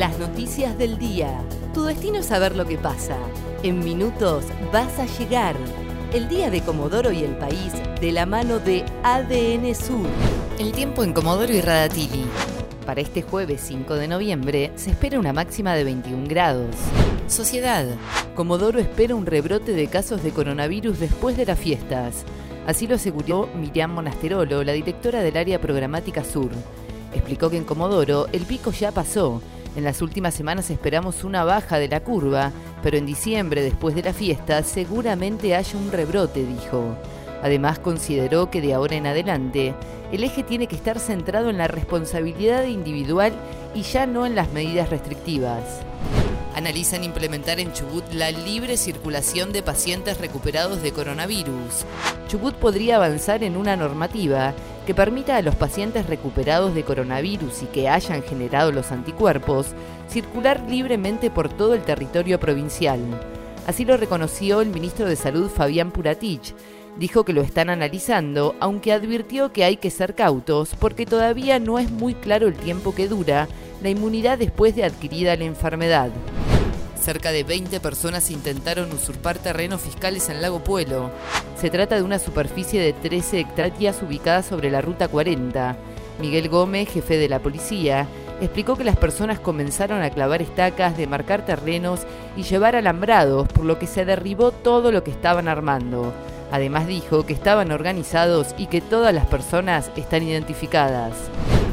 Las noticias del día. Tu destino es saber lo que pasa. En minutos vas a llegar. El día de Comodoro y el país de la mano de ADN Sur. El tiempo en Comodoro y Radatili. Para este jueves 5 de noviembre se espera una máxima de 21 grados. Sociedad. Comodoro espera un rebrote de casos de coronavirus después de las fiestas. Así lo aseguró Miriam Monasterolo, la directora del área programática Sur. Explicó que en Comodoro el pico ya pasó. En las últimas semanas esperamos una baja de la curva, pero en diciembre, después de la fiesta, seguramente haya un rebrote, dijo. Además, consideró que de ahora en adelante el eje tiene que estar centrado en la responsabilidad individual y ya no en las medidas restrictivas. Analizan implementar en Chubut la libre circulación de pacientes recuperados de coronavirus. Chubut podría avanzar en una normativa que permita a los pacientes recuperados de coronavirus y que hayan generado los anticuerpos circular libremente por todo el territorio provincial. Así lo reconoció el ministro de Salud Fabián Puratich. Dijo que lo están analizando, aunque advirtió que hay que ser cautos porque todavía no es muy claro el tiempo que dura la inmunidad después de adquirida la enfermedad. Cerca de 20 personas intentaron usurpar terrenos fiscales en Lago Puelo. Se trata de una superficie de 13 hectáreas ubicada sobre la Ruta 40. Miguel Gómez, jefe de la policía, explicó que las personas comenzaron a clavar estacas, demarcar terrenos y llevar alambrados, por lo que se derribó todo lo que estaban armando. Además dijo que estaban organizados y que todas las personas están identificadas.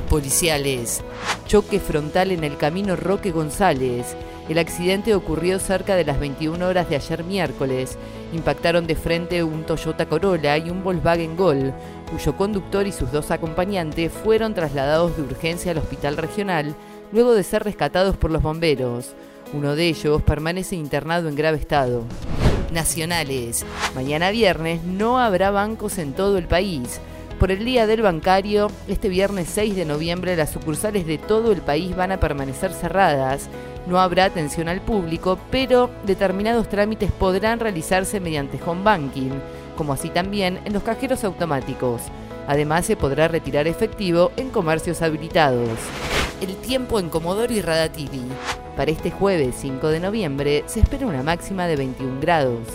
Policiales. Choque frontal en el camino Roque González. El accidente ocurrió cerca de las 21 horas de ayer miércoles. Impactaron de frente un Toyota Corolla y un Volkswagen Gol, cuyo conductor y sus dos acompañantes fueron trasladados de urgencia al hospital regional luego de ser rescatados por los bomberos. Uno de ellos permanece internado en grave estado. Nacionales. Mañana viernes no habrá bancos en todo el país. Por el Día del Bancario, este viernes 6 de noviembre las sucursales de todo el país van a permanecer cerradas. No habrá atención al público, pero determinados trámites podrán realizarse mediante home banking, como así también en los cajeros automáticos. Además, se podrá retirar efectivo en comercios habilitados. El tiempo en Comodoro y Radatili. Para este jueves 5 de noviembre se espera una máxima de 21 grados.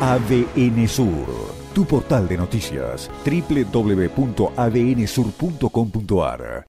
ADN Sur, tu portal de noticias, www.adnsur.com.ar